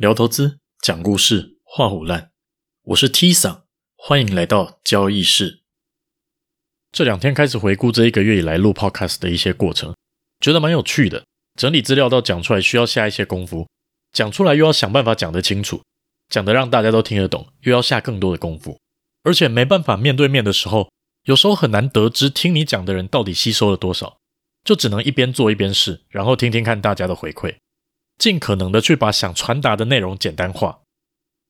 聊投资，讲故事，画虎烂。我是 T 桑，欢迎来到交易室。这两天开始回顾这一个月以来录 Podcast 的一些过程，觉得蛮有趣的。整理资料到讲出来需要下一些功夫，讲出来又要想办法讲得清楚，讲得让大家都听得懂，又要下更多的功夫。而且没办法面对面的时候，有时候很难得知听你讲的人到底吸收了多少，就只能一边做一边试，然后听听看大家的回馈。尽可能的去把想传达的内容简单化，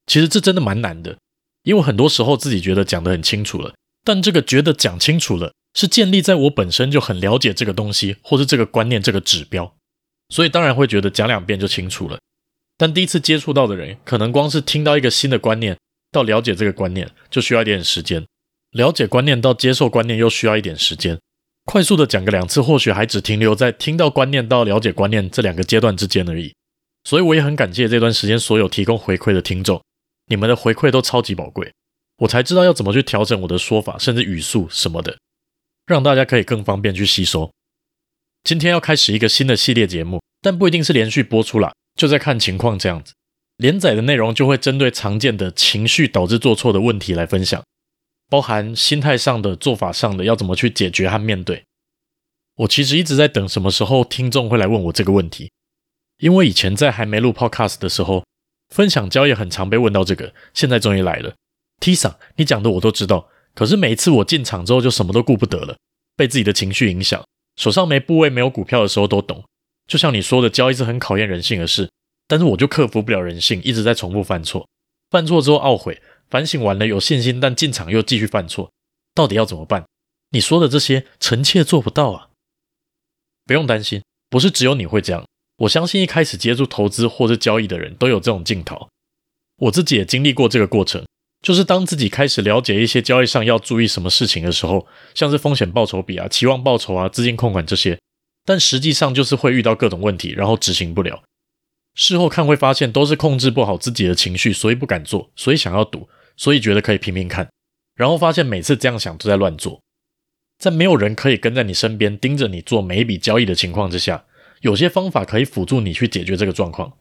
其实这真的蛮难的，因为很多时候自己觉得讲得很清楚了，但这个觉得讲清楚了是建立在我本身就很了解这个东西，或是这个观念这个指标，所以当然会觉得讲两遍就清楚了。但第一次接触到的人，可能光是听到一个新的观念到了解这个观念就需要一点时间，了解观念到接受观念又需要一点时间，快速的讲个两次，或许还只停留在听到观念到了解观念这两个阶段之间而已。所以我也很感谢这段时间所有提供回馈的听众，你们的回馈都超级宝贵，我才知道要怎么去调整我的说法，甚至语速什么的，让大家可以更方便去吸收。今天要开始一个新的系列节目，但不一定是连续播出啦，就在看情况这样子。连载的内容就会针对常见的情绪导致做错的问题来分享，包含心态上的、做法上的，要怎么去解决和面对。我其实一直在等什么时候听众会来问我这个问题。因为以前在还没录 Podcast 的时候，分享交易很常被问到这个，现在终于来了。T 桑，你讲的我都知道，可是每一次我进场之后就什么都顾不得了，被自己的情绪影响，手上没部位、没有股票的时候都懂。就像你说的，交易是很考验人性的事，但是我就克服不了人性，一直在重复犯错，犯错之后懊悔，反省完了有信心，但进场又继续犯错，到底要怎么办？你说的这些，臣妾做不到啊。不用担心，不是只有你会这样。我相信一开始接触投资或者交易的人都有这种镜头，我自己也经历过这个过程。就是当自己开始了解一些交易上要注意什么事情的时候，像是风险报酬比啊、期望报酬啊、资金控管这些，但实际上就是会遇到各种问题，然后执行不了。事后看会发现都是控制不好自己的情绪，所以不敢做，所以想要赌，所以觉得可以拼拼看，然后发现每次这样想都在乱做。在没有人可以跟在你身边盯着你做每一笔交易的情况之下。有些方法可以辅助你去解决这个状况，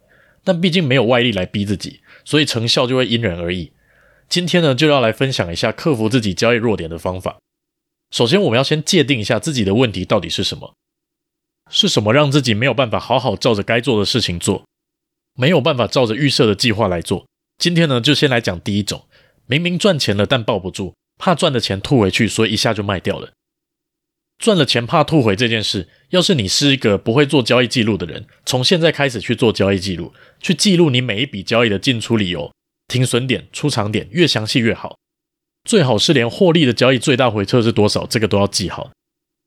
但毕竟没有外力来逼自己，所以成效就会因人而异。今天呢，就要来分享一下克服自己交易弱点的方法。首先，我们要先界定一下自己的问题到底是什么，是什么让自己没有办法好好照着该做的事情做，没有办法照着预设的计划来做。今天呢，就先来讲第一种，明明赚钱了，但抱不住，怕赚的钱吐回去，所以一下就卖掉了。赚了钱怕吐回这件事，要是你是一个不会做交易记录的人，从现在开始去做交易记录，去记录你每一笔交易的进出理由、停损点、出场点，越详细越好。最好是连获利的交易最大回撤是多少，这个都要记好。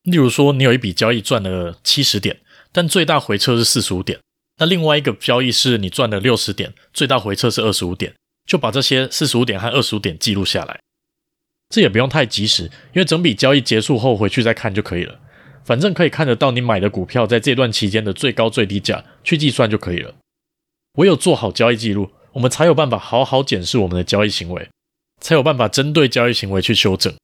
例如说，你有一笔交易赚了七十点，但最大回撤是四十五点，那另外一个交易是你赚了六十点，最大回撤是二十五点，就把这些四十五点和二十五点记录下来。这也不用太及时，因为整笔交易结束后回去再看就可以了。反正可以看得到你买的股票在这段期间的最高最低价，去计算就可以了。唯有做好交易记录，我们才有办法好好检视我们的交易行为，才有办法针对交易行为去修正，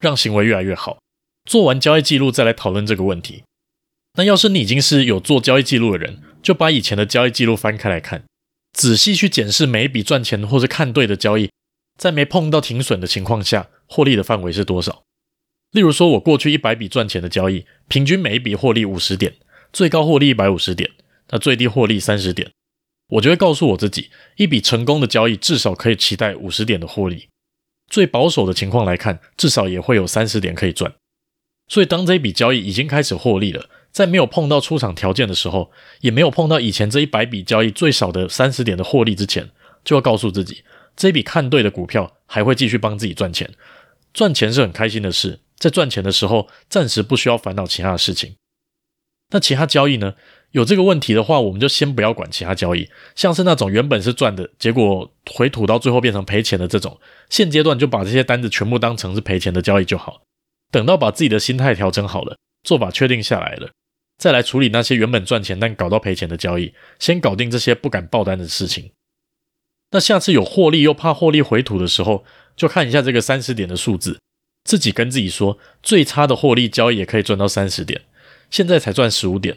让行为越来越好。做完交易记录再来讨论这个问题。那要是你已经是有做交易记录的人，就把以前的交易记录翻开来看，仔细去检视每一笔赚钱或是看对的交易，在没碰到停损的情况下。获利的范围是多少？例如说，我过去一百笔赚钱的交易，平均每一笔获利五十点，最高获利一百五十点，那最低获利三十点，我就会告诉我自己，一笔成功的交易至少可以期待五十点的获利。最保守的情况来看，至少也会有三十点可以赚。所以，当这一笔交易已经开始获利了，在没有碰到出场条件的时候，也没有碰到以前这一百笔交易最少的三十点的获利之前，就要告诉自己，这笔看对的股票还会继续帮自己赚钱。赚钱是很开心的事，在赚钱的时候，暂时不需要烦恼其他的事情。那其他交易呢？有这个问题的话，我们就先不要管其他交易，像是那种原本是赚的，结果回吐到最后变成赔钱的这种，现阶段就把这些单子全部当成是赔钱的交易就好。等到把自己的心态调整好了，做法确定下来了，再来处理那些原本赚钱但搞到赔钱的交易，先搞定这些不敢爆单的事情。那下次有获利又怕获利回吐的时候，就看一下这个三十点的数字，自己跟自己说，最差的获利交易也可以赚到三十点，现在才赚十五点，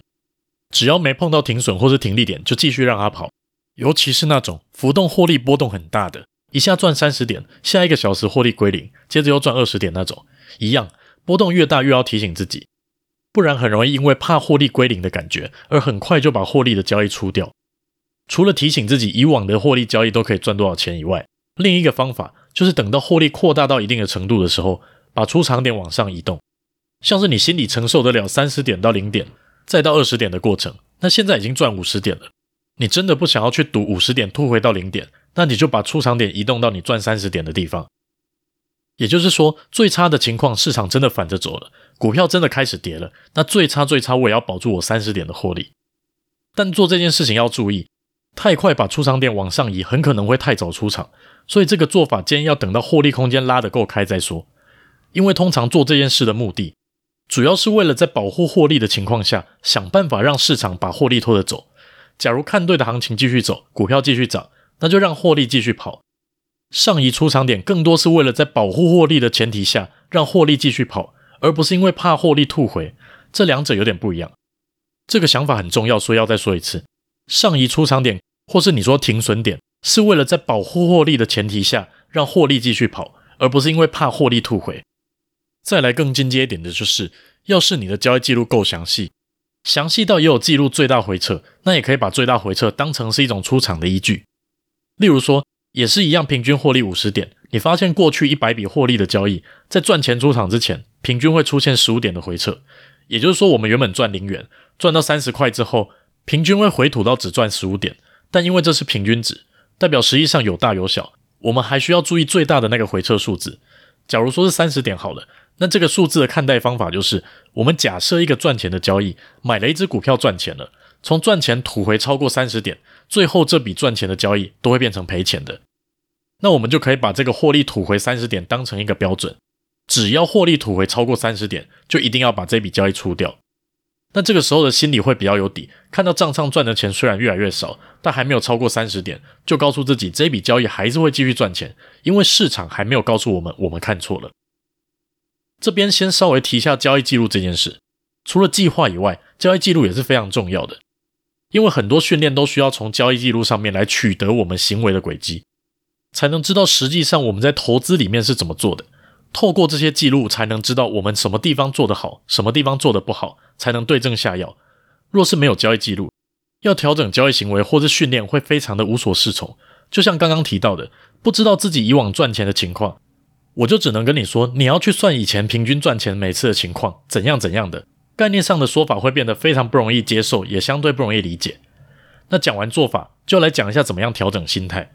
只要没碰到停损或是停利点，就继续让它跑，尤其是那种浮动获利波动很大的，一下赚三十点，下一个小时获利归零，接着又赚二十点那种，一样波动越大越要提醒自己，不然很容易因为怕获利归零的感觉，而很快就把获利的交易出掉。除了提醒自己以往的获利交易都可以赚多少钱以外，另一个方法就是等到获利扩大到一定的程度的时候，把出场点往上移动，像是你心里承受得了三十点到零点，再到二十点的过程，那现在已经赚五十点了。你真的不想要去赌五十点吐回到零点，那你就把出场点移动到你赚三十点的地方。也就是说，最差的情况，市场真的反着走了，股票真的开始跌了，那最差最差，我也要保住我三十点的获利。但做这件事情要注意，太快把出场点往上移，很可能会太早出场。所以这个做法建议要等到获利空间拉得够开再说。因为通常做这件事的目的，主要是为了在保护获利的情况下，想办法让市场把获利拖着走。假如看对的行情继续走，股票继续涨，那就让获利继续跑。上移出场点更多是为了在保护获利的前提下，让获利继续跑，而不是因为怕获利吐回。这两者有点不一样。这个想法很重要，所以要再说一次：上移出场点，或是你说停损点，是为了在保护获利的前提下，让获利继续跑，而不是因为怕获利吐回。再来更进阶一点的就是，要是你的交易记录够详细。详细到也有记录最大回撤，那也可以把最大回撤当成是一种出场的依据。例如说，也是一样，平均获利五十点，你发现过去一百笔获利的交易，在赚钱出场之前，平均会出现十五点的回撤。也就是说，我们原本赚零元，赚到三十块之后，平均会回吐到只赚十五点。但因为这是平均值，代表实际上有大有小，我们还需要注意最大的那个回撤数字。假如说是三十点好了。那这个数字的看待方法就是，我们假设一个赚钱的交易，买了一只股票赚钱了，从赚钱吐回超过三十点，最后这笔赚钱的交易都会变成赔钱的。那我们就可以把这个获利吐回三十点当成一个标准，只要获利吐回超过三十点，就一定要把这笔交易出掉。那这个时候的心里会比较有底，看到账上赚的钱虽然越来越少，但还没有超过三十点，就告诉自己这笔交易还是会继续赚钱，因为市场还没有告诉我们我们看错了。这边先稍微提一下交易记录这件事。除了计划以外，交易记录也是非常重要的，因为很多训练都需要从交易记录上面来取得我们行为的轨迹，才能知道实际上我们在投资里面是怎么做的。透过这些记录，才能知道我们什么地方做得好，什么地方做得不好，才能对症下药。若是没有交易记录，要调整交易行为或是训练，会非常的无所适从。就像刚刚提到的，不知道自己以往赚钱的情况。我就只能跟你说，你要去算以前平均赚钱每次的情况，怎样怎样的概念上的说法会变得非常不容易接受，也相对不容易理解。那讲完做法，就来讲一下怎么样调整心态。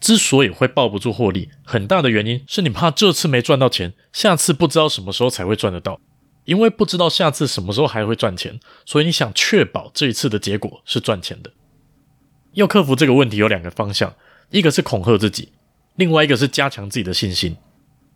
之所以会抱不住获利，很大的原因是你怕这次没赚到钱，下次不知道什么时候才会赚得到。因为不知道下次什么时候还会赚钱，所以你想确保这一次的结果是赚钱的。要克服这个问题有两个方向，一个是恐吓自己，另外一个是加强自己的信心。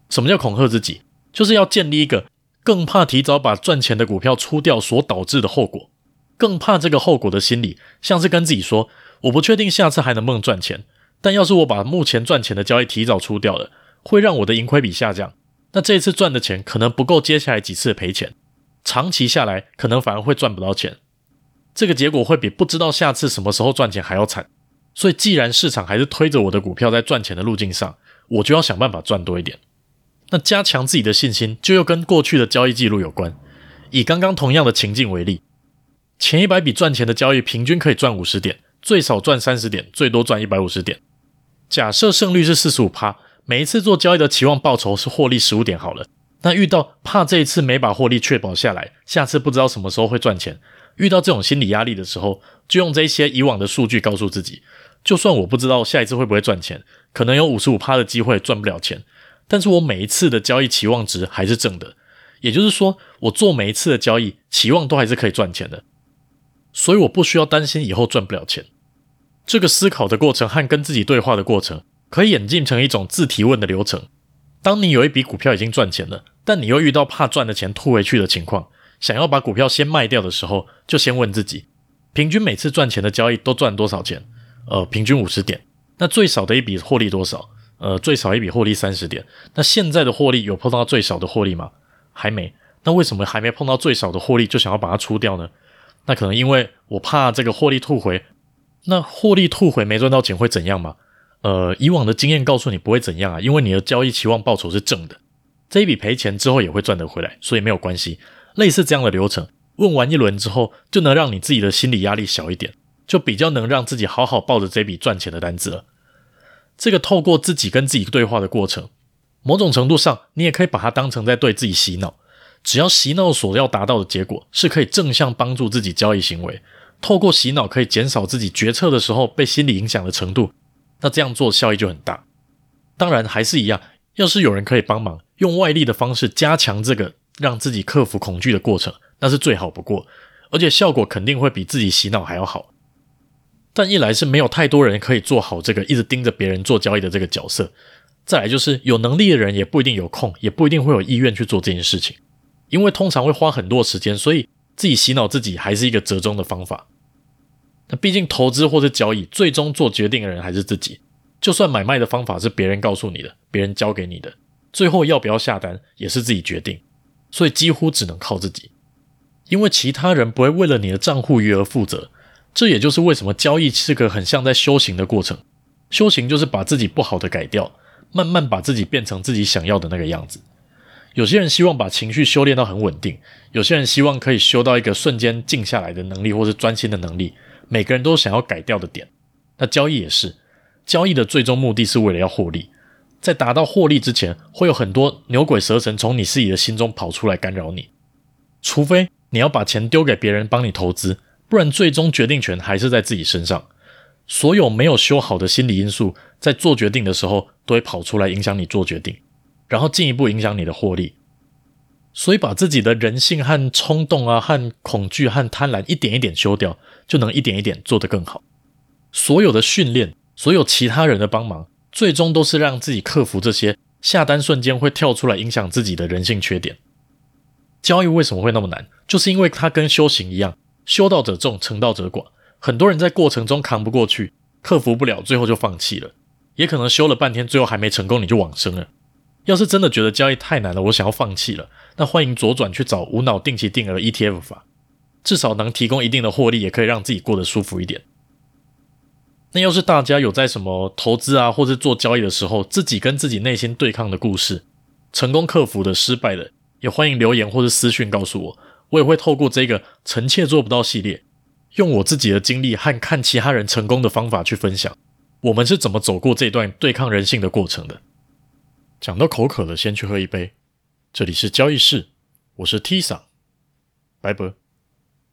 什么叫恐吓自己？就是要建立一个更怕提早把赚钱的股票出掉所导致的后果，更怕这个后果的心理，像是跟自己说：“我不确定下次还能不能赚钱，但要是我把目前赚钱的交易提早出掉了，会让我的盈亏比下降。那这一次赚的钱可能不够接下来几次赔钱，长期下来可能反而会赚不到钱。这个结果会比不知道下次什么时候赚钱还要惨。所以，既然市场还是推着我的股票在赚钱的路径上，我就要想办法赚多一点。”那加强自己的信心，就又跟过去的交易记录有关。以刚刚同样的情境为例，前一百笔赚钱的交易，平均可以赚五十点，最少赚三十点，最多赚一百五十点。假设胜率是四十五趴，每一次做交易的期望报酬是获利十五点好了。那遇到怕这一次没把获利确保下来，下次不知道什么时候会赚钱，遇到这种心理压力的时候，就用这些以往的数据告诉自己，就算我不知道下一次会不会赚钱，可能有五十五趴的机会赚不了钱。但是我每一次的交易期望值还是正的，也就是说，我做每一次的交易期望都还是可以赚钱的，所以我不需要担心以后赚不了钱。这个思考的过程和跟自己对话的过程，可以演进成一种自提问的流程。当你有一笔股票已经赚钱了，但你又遇到怕赚的钱吐回去的情况，想要把股票先卖掉的时候，就先问自己：平均每次赚钱的交易都赚多少钱？呃，平均五十点。那最少的一笔获利多少？呃，最少一笔获利三十点。那现在的获利有碰到最少的获利吗？还没。那为什么还没碰到最少的获利就想要把它出掉呢？那可能因为我怕这个获利吐回，那获利吐回没赚到钱会怎样吗？呃，以往的经验告诉你不会怎样啊，因为你的交易期望报酬是正的，这一笔赔钱之后也会赚得回来，所以没有关系。类似这样的流程，问完一轮之后，就能让你自己的心理压力小一点，就比较能让自己好好抱着这笔赚钱的单子了。这个透过自己跟自己对话的过程，某种程度上，你也可以把它当成在对自己洗脑。只要洗脑所要达到的结果是可以正向帮助自己交易行为，透过洗脑可以减少自己决策的时候被心理影响的程度，那这样做效益就很大。当然还是一样，要是有人可以帮忙，用外力的方式加强这个让自己克服恐惧的过程，那是最好不过，而且效果肯定会比自己洗脑还要好。但一来是没有太多人可以做好这个一直盯着别人做交易的这个角色，再来就是有能力的人也不一定有空，也不一定会有意愿去做这件事情，因为通常会花很多时间，所以自己洗脑自己还是一个折中的方法。那毕竟投资或者交易，最终做决定的人还是自己，就算买卖的方法是别人告诉你的，别人教给你的，最后要不要下单也是自己决定，所以几乎只能靠自己，因为其他人不会为了你的账户余额负责。这也就是为什么交易是个很像在修行的过程。修行就是把自己不好的改掉，慢慢把自己变成自己想要的那个样子。有些人希望把情绪修炼到很稳定，有些人希望可以修到一个瞬间静下来的能力，或是专心的能力。每个人都想要改掉的点。那交易也是，交易的最终目的是为了要获利。在达到获利之前，会有很多牛鬼蛇神从你自己的心中跑出来干扰你。除非你要把钱丢给别人帮你投资。不然，最终决定权还是在自己身上。所有没有修好的心理因素，在做决定的时候，都会跑出来影响你做决定，然后进一步影响你的获利。所以，把自己的人性和冲动啊、和恐惧和贪婪一点一点修掉，就能一点一点做得更好。所有的训练，所有其他人的帮忙，最终都是让自己克服这些下单瞬间会跳出来影响自己的人性缺点。交易为什么会那么难？就是因为它跟修行一样。修道者众，成道者寡。很多人在过程中扛不过去，克服不了，最后就放弃了。也可能修了半天，最后还没成功，你就往生了。要是真的觉得交易太难了，我想要放弃了，那欢迎左转去找无脑定期定额 ETF 法，至少能提供一定的获利，也可以让自己过得舒服一点。那要是大家有在什么投资啊，或是做交易的时候，自己跟自己内心对抗的故事，成功克服的、失败的，也欢迎留言或是私讯告诉我。我也会透过这个“臣妾做不到”系列，用我自己的经历和看其他人成功的方法去分享，我们是怎么走过这段对抗人性的过程的。讲到口渴了，先去喝一杯。这里是交易室，我是 T 桑，拜拜。